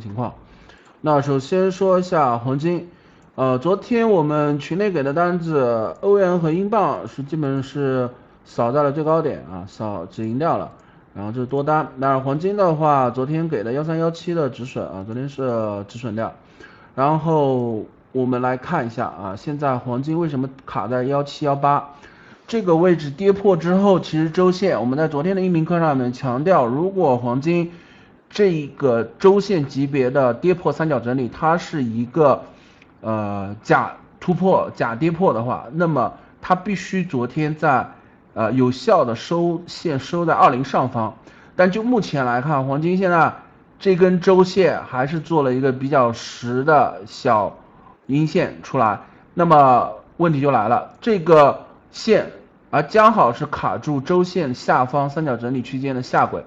情况。那首先说一下黄金，呃，昨天我们群内给的单子，欧元和英镑是基本是扫在了最高点啊，扫止盈掉了，然后这是多单。那黄金的话，昨天给的幺三幺七的止损啊，昨天是止损掉。然后我们来看一下啊，现在黄金为什么卡在幺七幺八这个位置跌破之后，其实周线我们在昨天的音频课上面强调，如果黄金这个周线级别的跌破三角整理，它是一个呃假突破、假跌破的话，那么它必须昨天在呃有效的收线收在二零上方。但就目前来看，黄金现在这根周线还是做了一个比较实的小阴线出来。那么问题就来了，这个线啊刚好是卡住周线下方三角整理区间的下轨。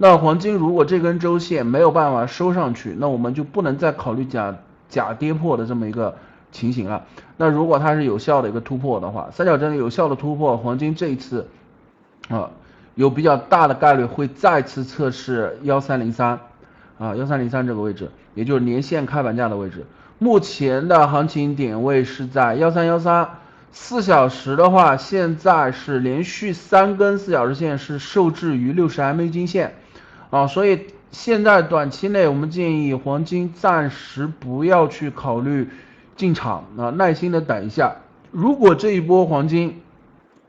那黄金如果这根周线没有办法收上去，那我们就不能再考虑假假跌破的这么一个情形了。那如果它是有效的一个突破的话，三角整理有效的突破，黄金这一次啊有比较大的概率会再次测试幺三零三啊幺三零三这个位置，也就是年线开盘价的位置。目前的行情点位是在幺三幺三。四小时的话，现在是连续三根四小时线是受制于六十 MA 均线。啊，所以现在短期内我们建议黄金暂时不要去考虑进场啊，耐心的等一下。如果这一波黄金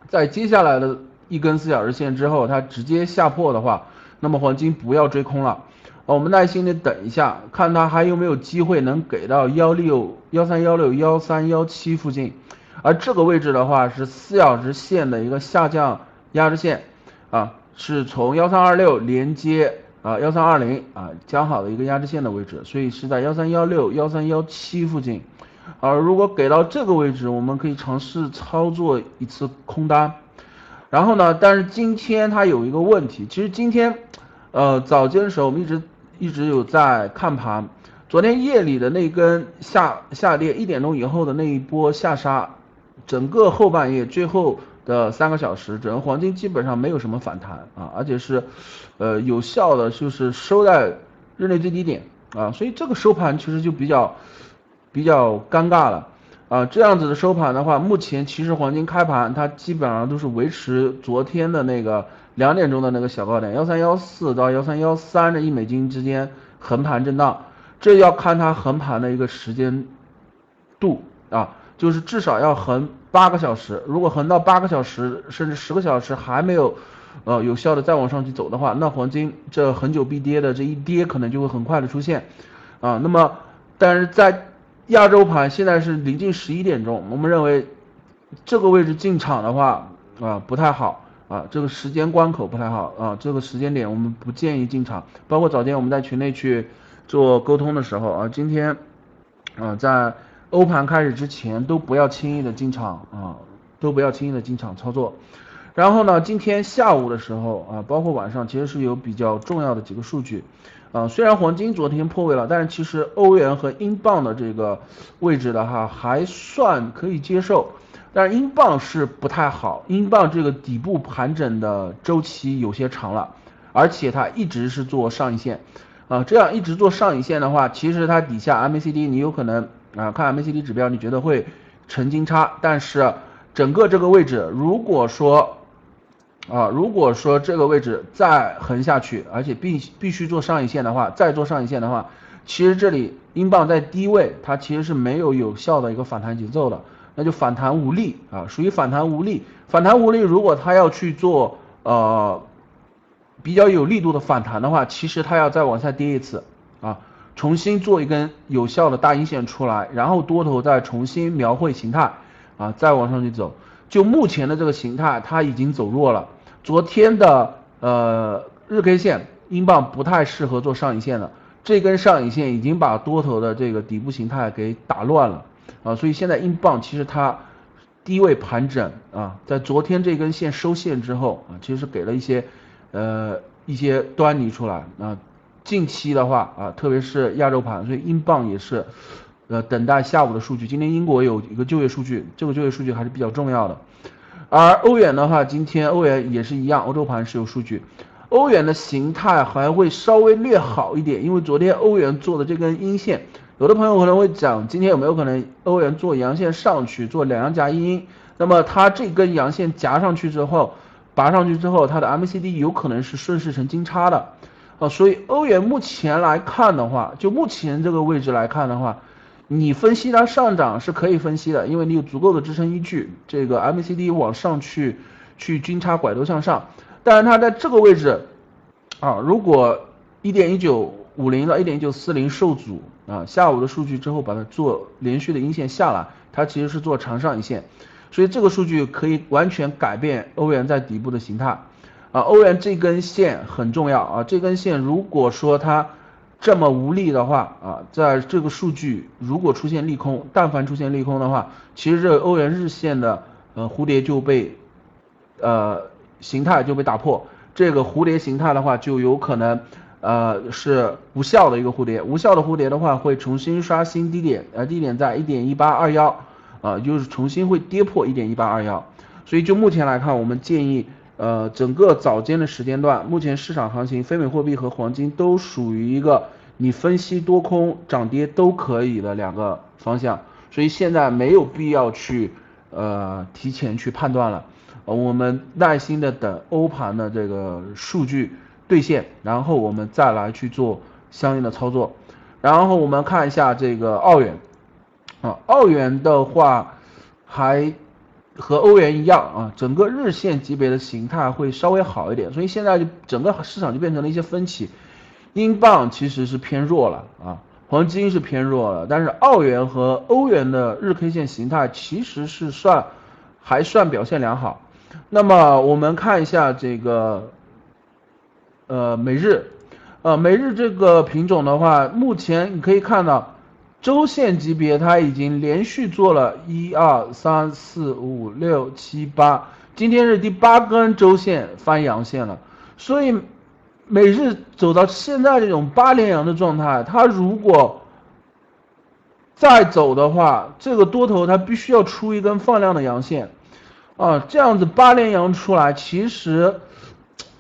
在接下来的一根四小时线之后它直接下破的话，那么黄金不要追空了，我们耐心的等一下，看它还有没有机会能给到幺六幺三幺六幺三幺七附近，而这个位置的话是四小时线的一个下降压制线啊。是从幺三二六连接啊幺三二零啊将好的一个压制线的位置，所以是在幺三幺六幺三幺七附近，而如果给到这个位置，我们可以尝试操作一次空单。然后呢，但是今天它有一个问题，其实今天呃早间的时候我们一直一直有在看盘，昨天夜里的那根下下跌一点钟以后的那一波下杀，整个后半夜最后。的三个小时，整个黄金基本上没有什么反弹啊，而且是，呃，有效的就是收在日内最低点啊，所以这个收盘其实就比较比较尴尬了啊。这样子的收盘的话，目前其实黄金开盘它基本上都是维持昨天的那个两点钟的那个小高点幺三幺四到幺三幺三的一美金之间横盘震荡，这要看它横盘的一个时间度，就是至少要横。八个小时，如果横到八个小时甚至十个小时还没有，呃，有效的再往上去走的话，那黄金这很久必跌的这一跌可能就会很快的出现，啊，那么但是在亚洲盘现在是临近十一点钟，我们认为这个位置进场的话啊不太好啊，这个时间关口不太好啊，这个时间点我们不建议进场。包括早间我们在群内去做沟通的时候啊，今天啊在。欧盘开始之前都不要轻易的进场啊，都不要轻易的进场操作。然后呢，今天下午的时候啊，包括晚上，其实是有比较重要的几个数据啊。虽然黄金昨天破位了，但是其实欧元和英镑的这个位置的话还算可以接受，但是英镑是不太好，英镑这个底部盘整的周期有些长了，而且它一直是做上影线啊，这样一直做上影线的话，其实它底下 MACD 你有可能。啊，看 MACD 指标，你觉得会成金叉？但是整个这个位置，如果说啊，如果说这个位置再横下去，而且必必须做上影线的话，再做上影线的话，其实这里英镑在低位，它其实是没有有效的一个反弹节奏的，那就反弹无力啊，属于反弹无力。反弹无力，如果它要去做呃比较有力度的反弹的话，其实它要再往下跌一次。重新做一根有效的大阴线出来，然后多头再重新描绘形态，啊，再往上去走。就目前的这个形态，它已经走弱了。昨天的呃日 K 线，英镑不太适合做上影线了，这根上影线已经把多头的这个底部形态给打乱了，啊，所以现在英镑其实它低位盘整啊，在昨天这根线收线之后啊，其实给了一些呃一些端倪出来啊。近期的话啊，特别是亚洲盘，所以英镑也是，呃，等待下午的数据。今天英国有一个就业数据，这个就业数据还是比较重要的。而欧元的话，今天欧元也是一样，欧洲盘是有数据。欧元的形态还会稍微略好一点，因为昨天欧元做的这根阴线，有的朋友可能会讲，今天有没有可能欧元做阳线上去，做两阳夹阴？那么它这根阳线夹上去之后，拔上去之后，它的 MACD 有可能是顺势成金叉的，啊，所以欧元目前来看的话，就目前这个位置来看的话，你分析它上涨是可以分析的，因为你有足够的支撑依据，这个 MACD 往上去去金叉拐头向上。但是它在这个位置，啊，如果一点一九五零到一点一九四零受阻啊，下午的数据之后把它做连续的阴线下来，它其实是做长上影线，所以这个数据可以完全改变欧元在底部的形态，啊，欧元这根线很重要啊，这根线如果说它这么无力的话啊，在这个数据如果出现利空，但凡出现利空的话，其实这欧元日线的呃蝴蝶就被呃。形态就被打破，这个蝴蝶形态的话就有可能，呃是无效的一个蝴蝶，无效的蝴蝶的话会重新刷新低点，呃低点在一点一八二幺，啊就是重新会跌破一点一八二幺，所以就目前来看，我们建议，呃整个早间的时间段，目前市场行情，非美货币和黄金都属于一个你分析多空涨跌都可以的两个方向，所以现在没有必要去，呃提前去判断了。我们耐心的等欧盘的这个数据兑现，然后我们再来去做相应的操作。然后我们看一下这个澳元，啊，澳元的话还和欧元一样啊，整个日线级别的形态会稍微好一点，所以现在就整个市场就变成了一些分歧。英镑其实是偏弱了啊，黄金是偏弱了，但是澳元和欧元的日 K 线形态其实是算还算表现良好。那么我们看一下这个，呃，美日，呃，美日这个品种的话，目前你可以看到，周线级别它已经连续做了一二三四五六七八，今天是第八根周线翻阳线了，所以每日走到现在这种八连阳的状态，它如果再走的话，这个多头它必须要出一根放量的阳线。啊，这样子八连阳出来，其实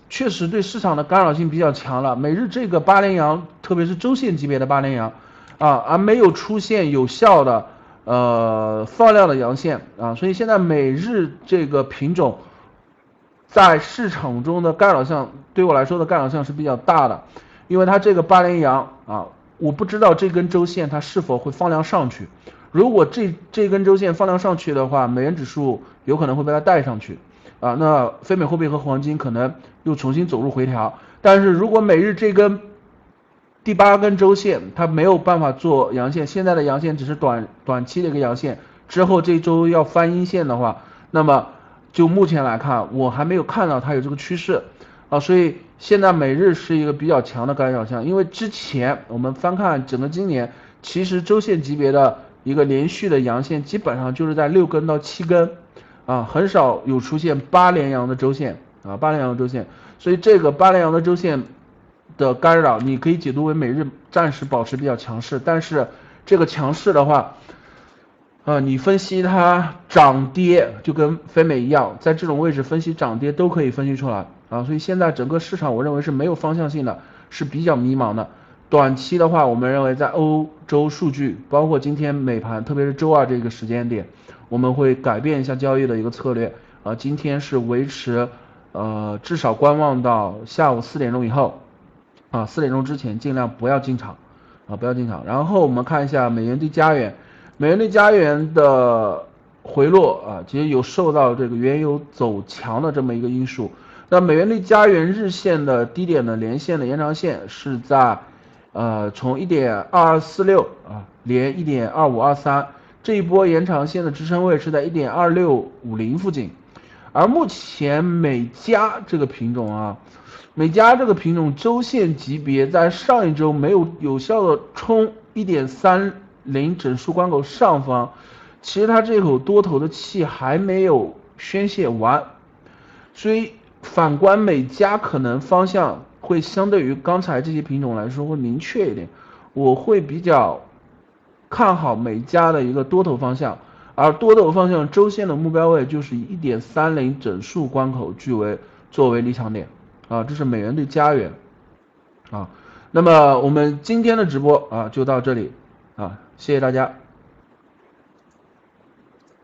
确实对市场的干扰性比较强了。每日这个八连阳，特别是周线级别的八连阳，啊，而没有出现有效的呃放量的阳线啊，所以现在每日这个品种在市场中的干扰项，对我来说的干扰项是比较大的，因为它这个八连阳啊，我不知道这根周线它是否会放量上去。如果这这根周线放量上去的话，美元指数有可能会被它带上去，啊，那非美货币和黄金可能又重新走入回调。但是如果每日这根第八根周线它没有办法做阳线，现在的阳线只是短短期的一个阳线，之后这周要翻阴线的话，那么就目前来看，我还没有看到它有这个趋势，啊，所以现在每日是一个比较强的干扰项，因为之前我们翻看整个今年，其实周线级别的。一个连续的阳线基本上就是在六根到七根，啊，很少有出现八连阳的周线啊，八连阳的周线，所以这个八连阳的周线的干扰，你可以解读为每日暂时保持比较强势，但是这个强势的话，啊，你分析它涨跌就跟非美一样，在这种位置分析涨跌都可以分析出来啊，所以现在整个市场我认为是没有方向性的，是比较迷茫的。短期的话，我们认为在欧洲数据，包括今天美盘，特别是周二这个时间点，我们会改变一下交易的一个策略。啊，今天是维持，呃，至少观望到下午四点钟以后，啊，四点钟之前尽量不要进场，啊，不要进场。然后我们看一下美元对加元，美元对加元的回落啊，其实有受到这个原油走强的这么一个因素。那美元对加元日线的低点的连线的延长线是在。呃，从一点二二四六啊，连一点二五二三，这一波延长线的支撑位是在一点二六五零附近，而目前美加这个品种啊，美加这个品种周线级别在上一周没有有效的冲一点三零整数关口上方，其实它这口多头的气还没有宣泄完，所以反观美加可能方向。会相对于刚才这些品种来说会明确一点，我会比较看好美加的一个多头方向，而多头方向周线的目标位就是一点三零整数关口，据为作为离场点，啊，这是美元对加元，啊，那么我们今天的直播啊就到这里，啊，谢谢大家。